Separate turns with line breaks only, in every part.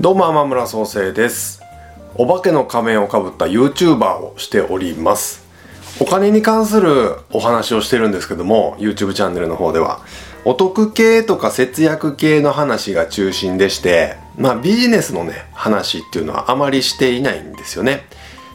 どうも天村創生です。お化けの仮面をかぶった YouTuber をしております。お金に関するお話をしてるんですけども YouTube チャンネルの方ではお得系とか節約系の話が中心でしてまあビジネスのね話っていうのはあまりしていないんですよね。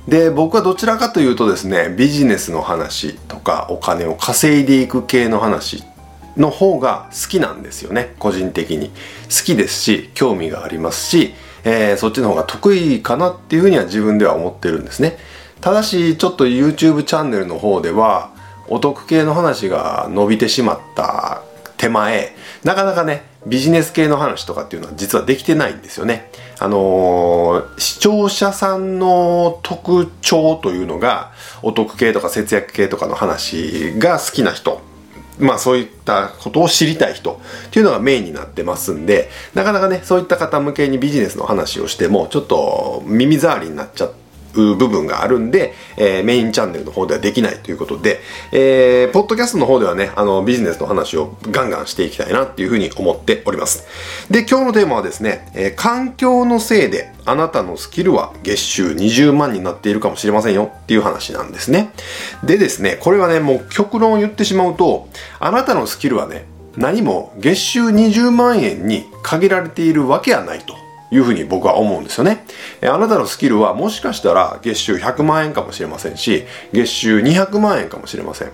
で僕はどちらかというとですねビジネスの話とかお金を稼いでいく系の話っの方が好きなんですよね個人的に。好きですし興味がありますし、えー、そっちの方が得意かなっていうふうには自分では思ってるんですね。ただしちょっと YouTube チャンネルの方ではお得系の話が伸びてしまった手前なかなかねビジネス系の話とかっていうのは実はできてないんですよね。あのー、視聴者さんの特徴というのがお得系とか節約系とかの話が好きな人。まあそういったことを知りたい人っていうのがメインになってますんで、なかなかね、そういった方向けにビジネスの話をしても、ちょっと耳障りになっちゃって、部分があるんで、えー、メインチャンネルの方ではできないということで、えー、ポッドキャストの方ではね、あの、ビジネスの話をガンガンしていきたいなっていうふうに思っております。で、今日のテーマはですね、えー、環境のせいであなたのスキルは月収20万になっているかもしれませんよっていう話なんですね。でですね、これはね、もう極論を言ってしまうと、あなたのスキルはね、何も月収20万円に限られているわけはないと。いうふうに僕は思うんですよね。えあなたのスキルはもしかしたら月収100万円かもしれませんし、月収200万円かもしれません。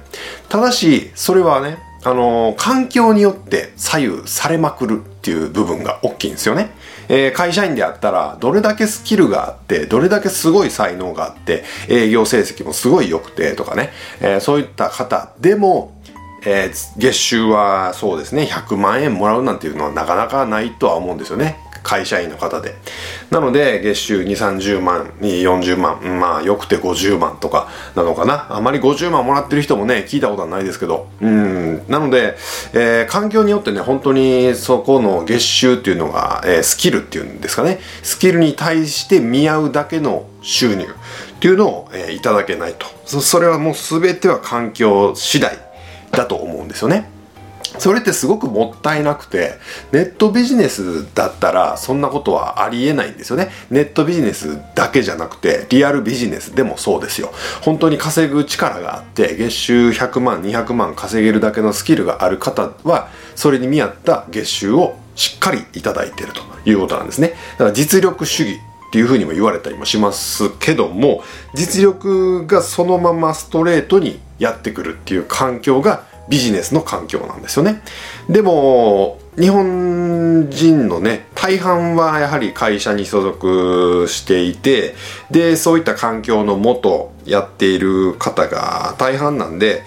ただし、それはね、あのー、環境によって左右されまくるっていう部分が大きいんですよね。えー、会社員であったら、どれだけスキルがあって、どれだけすごい才能があって、営業成績もすごい良くてとかね、えー、そういった方でも、えー、月収はそうですね、100万円もらうなんていうのはなかなかないとは思うんですよね。会社員の方で。なので、月収2、30万、40万、まあ、よくて50万とかなのかな。あまり50万もらってる人もね、聞いたことはないですけど。うん。なので、えー、環境によってね、本当にそこの月収っていうのが、えー、スキルっていうんですかね。スキルに対して見合うだけの収入っていうのを、えー、いただけないと。それはもう全ては環境次第だと思うんですよね。それってすごくもったいなくて、ネットビジネスだったらそんなことはありえないんですよね。ネットビジネスだけじゃなくて、リアルビジネスでもそうですよ。本当に稼ぐ力があって、月収100万、200万稼げるだけのスキルがある方は、それに見合った月収をしっかりいただいているということなんですね。だから実力主義っていうふうにも言われたりもしますけども、実力がそのままストレートにやってくるっていう環境がビジネスの環境なんですよね。でも、日本人のね、大半はやはり会社に所属していて、で、そういった環境のもとやっている方が大半なんで、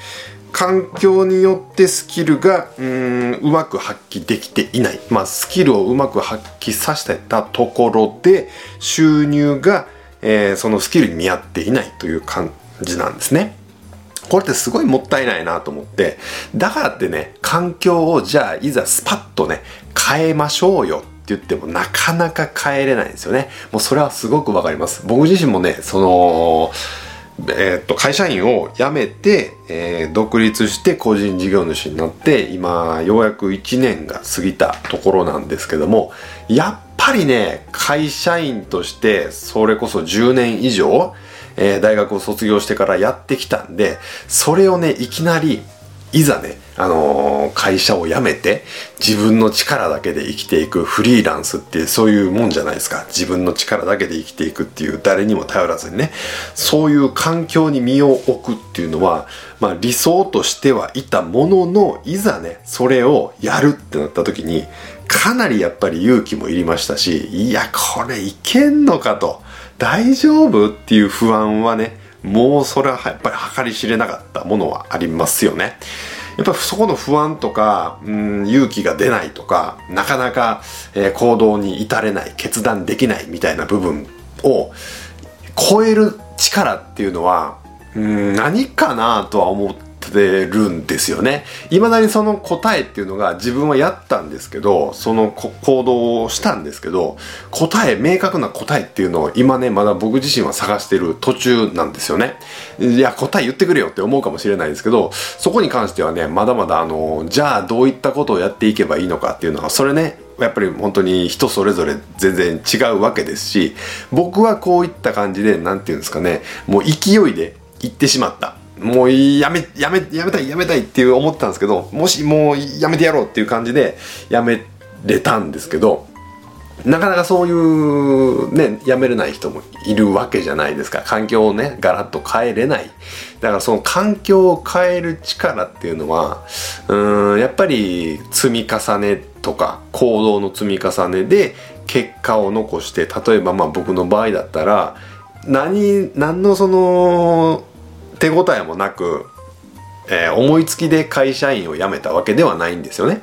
環境によってスキルがうんうまく発揮できていない、まあ、スキルをうまく発揮させたところで収入が、えー、そのスキルに見合っていないという感じなんですね。これってすごいもったいないなと思って、だからってね、環境をじゃあいざスパッとね、変えましょうよって言ってもなかなか変えれないんですよね。もうそれはすごくわかります。僕自身もね、その、えー、っと、会社員を辞めて、えー、独立して個人事業主になって、今、ようやく1年が過ぎたところなんですけども、やっぱりね、会社員として、それこそ10年以上、えー、大学を卒業してからやってきたんで、それをね、いきなり、いざね、あのー、会社を辞めて自分の力だけで生きていくフリーランスってそういうもんじゃないですか。自分の力だけで生きていくっていう誰にも頼らずにね、そういう環境に身を置くっていうのは、まあ理想としてはいたものの、いざね、それをやるってなった時に、かなりやっぱり勇気もいりましたし、いや、これいけんのかと。大丈夫っていう不安はね、もうそれはやっぱり計り知れなかったものはありますよね。やっぱそこの不安とか、うん、勇気が出ないとか、なかなか、えー、行動に至れない、決断できないみたいな部分を超える力っていうのは、うん、何かなとは思っててるんですよね。未だにその答えっていうのが自分はやったんですけど、その行動をしたんですけど、答え、明確な答えっていうのを今ね、まだ僕自身は探してる途中なんですよね。いや、答え言ってくれよって思うかもしれないですけど、そこに関してはね、まだまだあの、じゃあどういったことをやっていけばいいのかっていうのは、それね、やっぱり本当に人それぞれ全然違うわけですし僕はこういった感じで何て言うんですかねもう勢いで行ってしまったもうやめやめやめたいやめたいっていう思ってたんですけどもしもうやめてやろうっていう感じでやめれたんですけどなかなかそういうね、やめれない人もいるわけじゃないですか。環境をね、ガラッと変えれない。だからその環境を変える力っていうのは、うん、やっぱり積み重ねとか行動の積み重ねで結果を残して、例えばまあ僕の場合だったら、何、何のその手応えもなく、えー、思いつきで会社員を辞めたわけではないんですよね。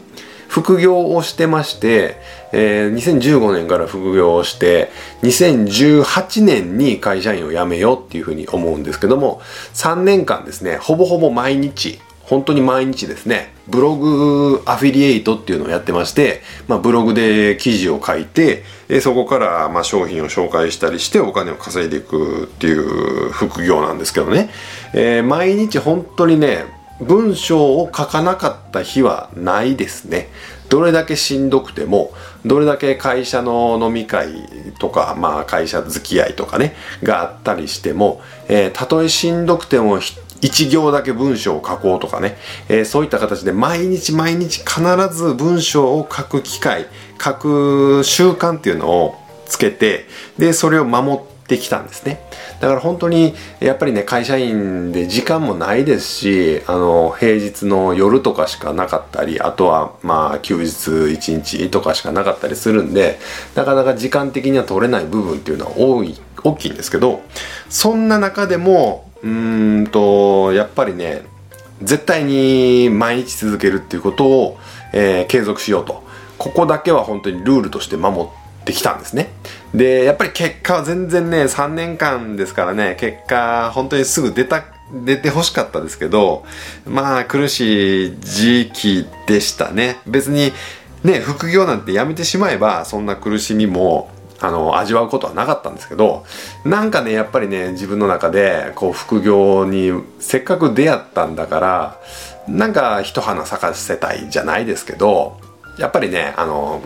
副業をしてまして、えー、2015年から副業をして、2018年に会社員を辞めようっていうふうに思うんですけども、3年間ですね、ほぼほぼ毎日、本当に毎日ですね、ブログアフィリエイトっていうのをやってまして、まあ、ブログで記事を書いて、えそこからま商品を紹介したりしてお金を稼いでいくっていう副業なんですけどね、えー、毎日本当にね、文章を書かなかった日はないですね。どれだけしんどくても、どれだけ会社の飲み会とか、まあ会社付き合いとかね、があったりしても、えー、たとえしんどくても行だけ文章を書こうとかね、えー、そういった形で毎日毎日必ず文章を書く機会、書く習慣っていうのをつけて、で、それを守ってきたんですね。だから本当にやっぱりね会社員で時間もないですしあの平日の夜とかしかなかったりあとはまあ休日1日とかしかなかったりするんでなかなか時間的には取れない部分っていうのは多い大きいんですけどそんな中でもうーんとやっぱりね絶対に毎日続けるっていうことを、えー、継続しようとここだけは本当にルールとして守ってきたんですねで、やっぱり結果は全然ね、3年間ですからね、結果、本当にすぐ出た、出て欲しかったですけど、まあ苦しい時期でしたね。別に、ね、副業なんてやめてしまえば、そんな苦しみも、あの、味わうことはなかったんですけど、なんかね、やっぱりね、自分の中で、こう、副業にせっかく出会ったんだから、なんか一花咲かせたいじゃないですけど、やっぱりね、あの、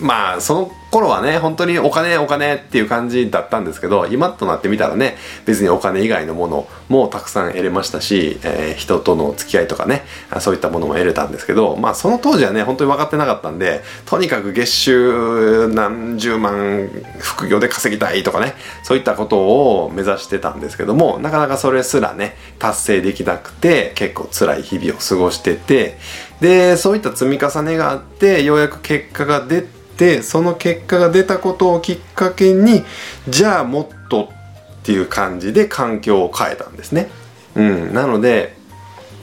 まあその頃はね本当にお金お金っていう感じだったんですけど今となってみたらね別にお金以外のものもたくさん得れましたし、えー、人との付き合いとかねそういったものも得れたんですけどまあその当時はね本当に分かってなかったんでとにかく月収何十万副業で稼ぎたいとかねそういったことを目指してたんですけどもなかなかそれすらね達成できなくて結構辛い日々を過ごしててでそういった積み重ねがあってようやく結果が出てでその結果が出たことをきっかけにじゃあもっとっていう感じで環境を変えたんですね。うん、なので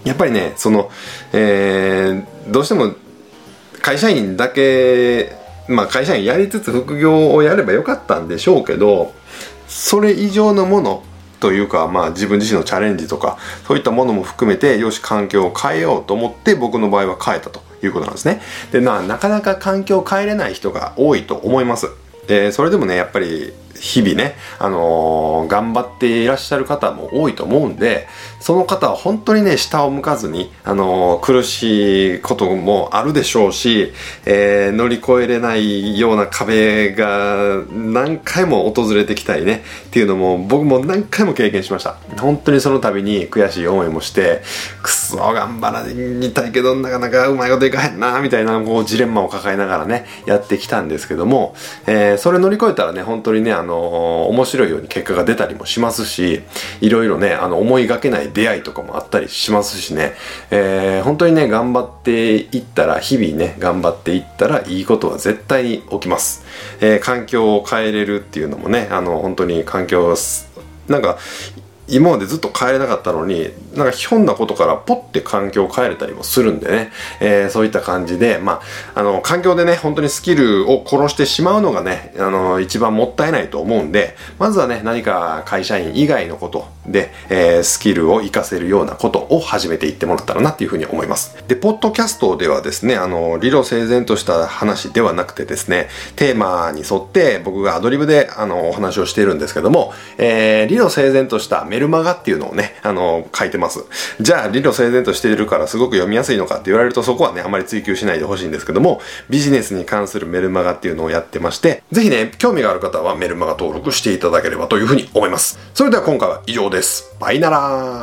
やっぱりねその、えー、どうしても会社員だけまあ会社員やりつつ副業をやればよかったんでしょうけどそれ以上のものというか、まあ、自分自身のチャレンジとかそういったものも含めてよし環境を変えようと思って僕の場合は変えたということなんですね。でまあなかなか環境を変えれない人が多いと思います。でそれでもねやっぱり日々ね、あのー、頑張っていらっしゃる方も多いと思うんで、その方は本当にね、下を向かずに、あのー、苦しいこともあるでしょうし、えー、乗り越えれないような壁が何回も訪れてきたりね、っていうのも僕も何回も経験しました。本当にその度に悔しい思いもして、くそ頑張らにたいけど、なかなかうまいこといかへんな、みたいなこうジレンマを抱えながらね、やってきたんですけども、えー、それ乗り越えたらね、本当にね、のの面白いように結果が出たりもしますしいろいろねあの思いがけない出会いとかもあったりしますしね、えー、本当にね頑張っていったら日々ね頑張っていったらいいことは絶対に起きます、えー、環境を変えれるっていうのもねあの本当に環境なんか今までずっと変えれなかったのになんかひょんなことからポッて環境を変えれたりもするんでね、えー、そういった感じでまああの環境でね本当にスキルを殺してしまうのがねあの一番もったいないと思うんでまずはね何か会社員以外のことで、えー、スキルを活かせるようなことを始めていってもらったらなっていうふうに思います。で、ポッドキャストではですね、あの、理路整然とした話ではなくてですね、テーマに沿って僕がアドリブであの、お話をしているんですけども、えー、理路整然としたメルマガっていうのをね、あの、書いてます。じゃあ、理路整然としているからすごく読みやすいのかって言われるとそこはね、あまり追求しないでほしいんですけども、ビジネスに関するメルマガっていうのをやってまして、ぜひね、興味がある方はメルマガ登録していただければというふうに思います。それでは今回は以上です。バイナラー。